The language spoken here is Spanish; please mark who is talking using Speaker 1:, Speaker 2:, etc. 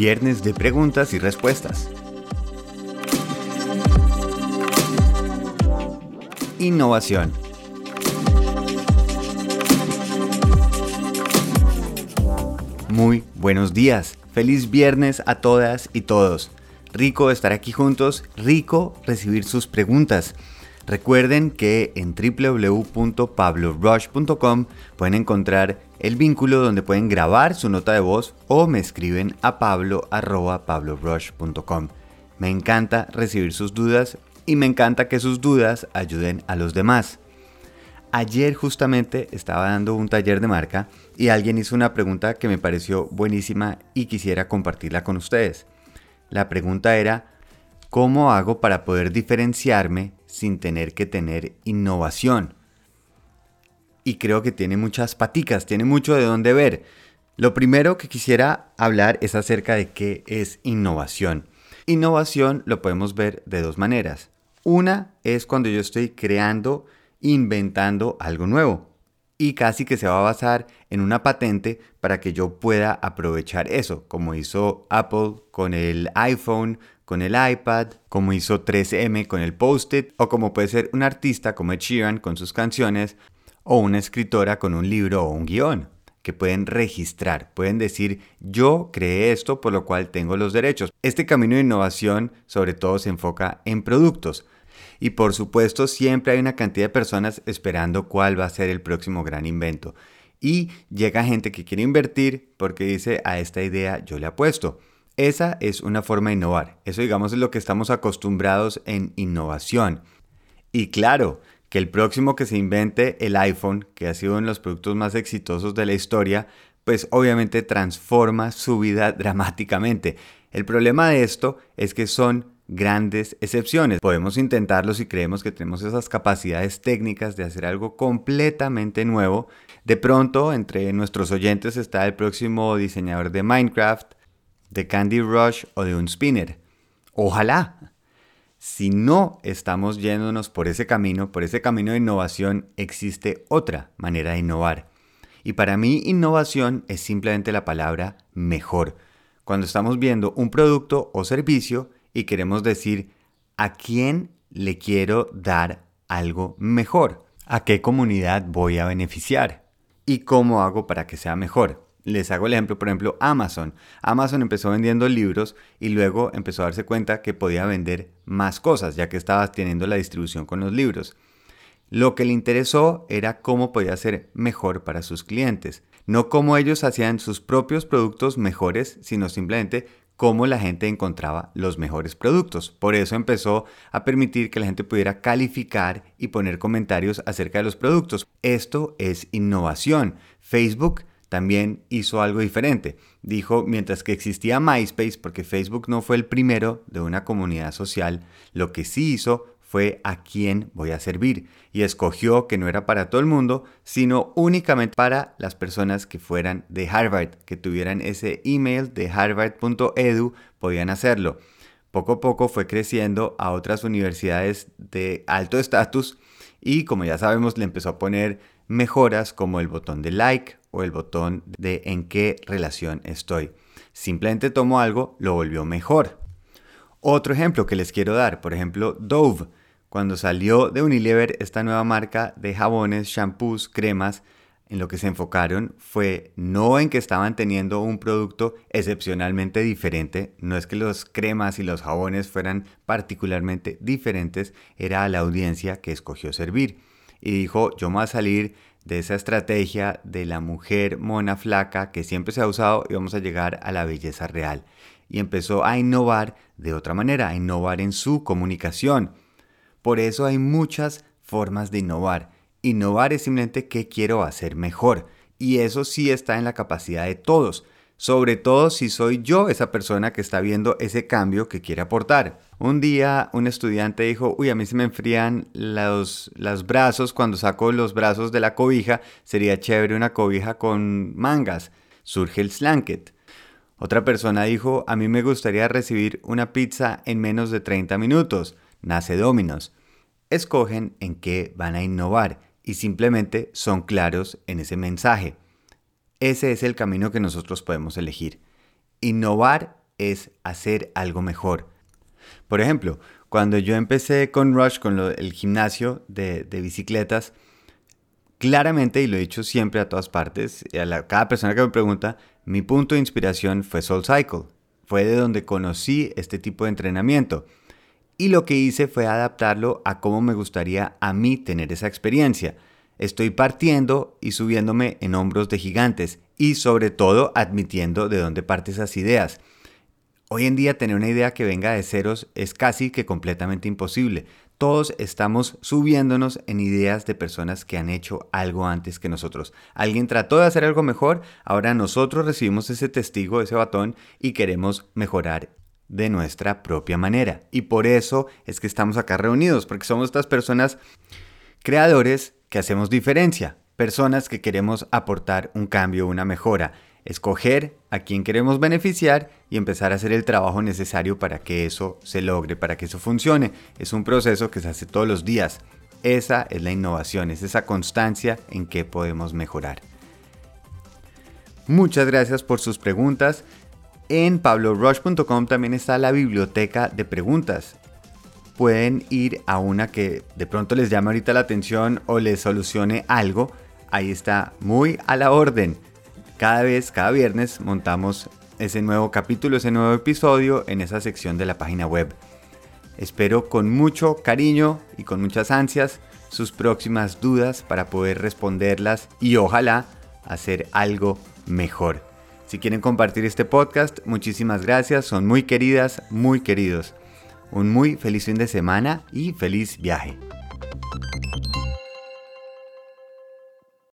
Speaker 1: Viernes de preguntas y respuestas. Innovación. Muy buenos días. Feliz viernes a todas y todos. Rico estar aquí juntos, rico recibir sus preguntas. Recuerden que en www.pablorush.com pueden encontrar el vínculo donde pueden grabar su nota de voz o me escriben a pablo.pablorush.com. Me encanta recibir sus dudas y me encanta que sus dudas ayuden a los demás. Ayer justamente estaba dando un taller de marca y alguien hizo una pregunta que me pareció buenísima y quisiera compartirla con ustedes. La pregunta era, ¿cómo hago para poder diferenciarme sin tener que tener innovación? Y creo que tiene muchas paticas, tiene mucho de dónde ver. Lo primero que quisiera hablar es acerca de qué es innovación. Innovación lo podemos ver de dos maneras. Una es cuando yo estoy creando, inventando algo nuevo y casi que se va a basar en una patente para que yo pueda aprovechar eso, como hizo Apple con el iPhone, con el iPad, como hizo 3M con el Post-it, o como puede ser un artista como Ed con sus canciones, o una escritora con un libro o un guion, que pueden registrar, pueden decir yo creé esto por lo cual tengo los derechos. Este camino de innovación sobre todo se enfoca en productos, y por supuesto, siempre hay una cantidad de personas esperando cuál va a ser el próximo gran invento. Y llega gente que quiere invertir porque dice a esta idea yo le apuesto. Esa es una forma de innovar. Eso digamos es lo que estamos acostumbrados en innovación. Y claro, que el próximo que se invente el iPhone, que ha sido uno de los productos más exitosos de la historia, pues obviamente transforma su vida dramáticamente. El problema de esto es que son grandes excepciones. Podemos intentarlo si creemos que tenemos esas capacidades técnicas de hacer algo completamente nuevo. De pronto, entre nuestros oyentes está el próximo diseñador de Minecraft, de Candy Rush o de un spinner. Ojalá. Si no estamos yéndonos por ese camino, por ese camino de innovación, existe otra manera de innovar. Y para mí innovación es simplemente la palabra mejor. Cuando estamos viendo un producto o servicio y queremos decir a quién le quiero dar algo mejor, a qué comunidad voy a beneficiar y cómo hago para que sea mejor. Les hago el ejemplo, por ejemplo, Amazon. Amazon empezó vendiendo libros y luego empezó a darse cuenta que podía vender más cosas, ya que estaba teniendo la distribución con los libros. Lo que le interesó era cómo podía ser mejor para sus clientes. No cómo ellos hacían sus propios productos mejores, sino simplemente cómo la gente encontraba los mejores productos. Por eso empezó a permitir que la gente pudiera calificar y poner comentarios acerca de los productos. Esto es innovación. Facebook también hizo algo diferente. Dijo, mientras que existía MySpace, porque Facebook no fue el primero de una comunidad social, lo que sí hizo fue a quién voy a servir y escogió que no era para todo el mundo, sino únicamente para las personas que fueran de Harvard, que tuvieran ese email de harvard.edu, podían hacerlo. Poco a poco fue creciendo a otras universidades de alto estatus y como ya sabemos le empezó a poner mejoras como el botón de like o el botón de en qué relación estoy. Simplemente tomó algo, lo volvió mejor. Otro ejemplo que les quiero dar, por ejemplo, Dove cuando salió de Unilever esta nueva marca de jabones, shampoos, cremas, en lo que se enfocaron fue no en que estaban teniendo un producto excepcionalmente diferente, no es que los cremas y los jabones fueran particularmente diferentes, era a la audiencia que escogió servir. Y dijo, yo me voy a salir de esa estrategia de la mujer mona flaca que siempre se ha usado y vamos a llegar a la belleza real. Y empezó a innovar de otra manera, a innovar en su comunicación por eso hay muchas formas de innovar. Innovar es simplemente qué quiero hacer mejor. Y eso sí está en la capacidad de todos. Sobre todo si soy yo esa persona que está viendo ese cambio que quiere aportar. Un día un estudiante dijo, uy, a mí se me enfrían los, los brazos cuando saco los brazos de la cobija. Sería chévere una cobija con mangas. Surge el slanket. Otra persona dijo, a mí me gustaría recibir una pizza en menos de 30 minutos nace Dominos. Escogen en qué van a innovar y simplemente son claros en ese mensaje. Ese es el camino que nosotros podemos elegir. Innovar es hacer algo mejor. Por ejemplo, cuando yo empecé con Rush, con el gimnasio de, bicicletas, claramente, y lo he dicho siempre a todas partes, a cada persona que me pregunta, mi punto de inspiración fue Soul Cycle. Fue de donde conocí este tipo de entrenamiento. Y lo que hice fue adaptarlo a cómo me gustaría a mí tener esa experiencia. Estoy partiendo y subiéndome en hombros de gigantes y sobre todo admitiendo de dónde parte esas ideas. Hoy en día tener una idea que venga de ceros es casi que completamente imposible. Todos estamos subiéndonos en ideas de personas que han hecho algo antes que nosotros. Alguien trató de hacer algo mejor, ahora nosotros recibimos ese testigo, ese batón y queremos mejorar de nuestra propia manera. Y por eso es que estamos acá reunidos, porque somos estas personas creadores que hacemos diferencia, personas que queremos aportar un cambio, una mejora escoger a quién queremos beneficiar y empezar a hacer el trabajo necesario para que eso se logre, para que eso funcione. Es un proceso que se hace todos los días. Esa es la innovación, es esa constancia en que podemos mejorar. Muchas gracias por sus preguntas. En pablorush.com también está la biblioteca de preguntas. Pueden ir a una que de pronto les llame ahorita la atención o les solucione algo. Ahí está muy a la orden. Cada vez, cada viernes, montamos ese nuevo capítulo, ese nuevo episodio en esa sección de la página web. Espero con mucho cariño y con muchas ansias sus próximas dudas para poder responderlas y ojalá hacer algo mejor. Si quieren compartir este podcast, muchísimas gracias, son muy queridas, muy queridos. Un muy feliz fin de semana y feliz viaje.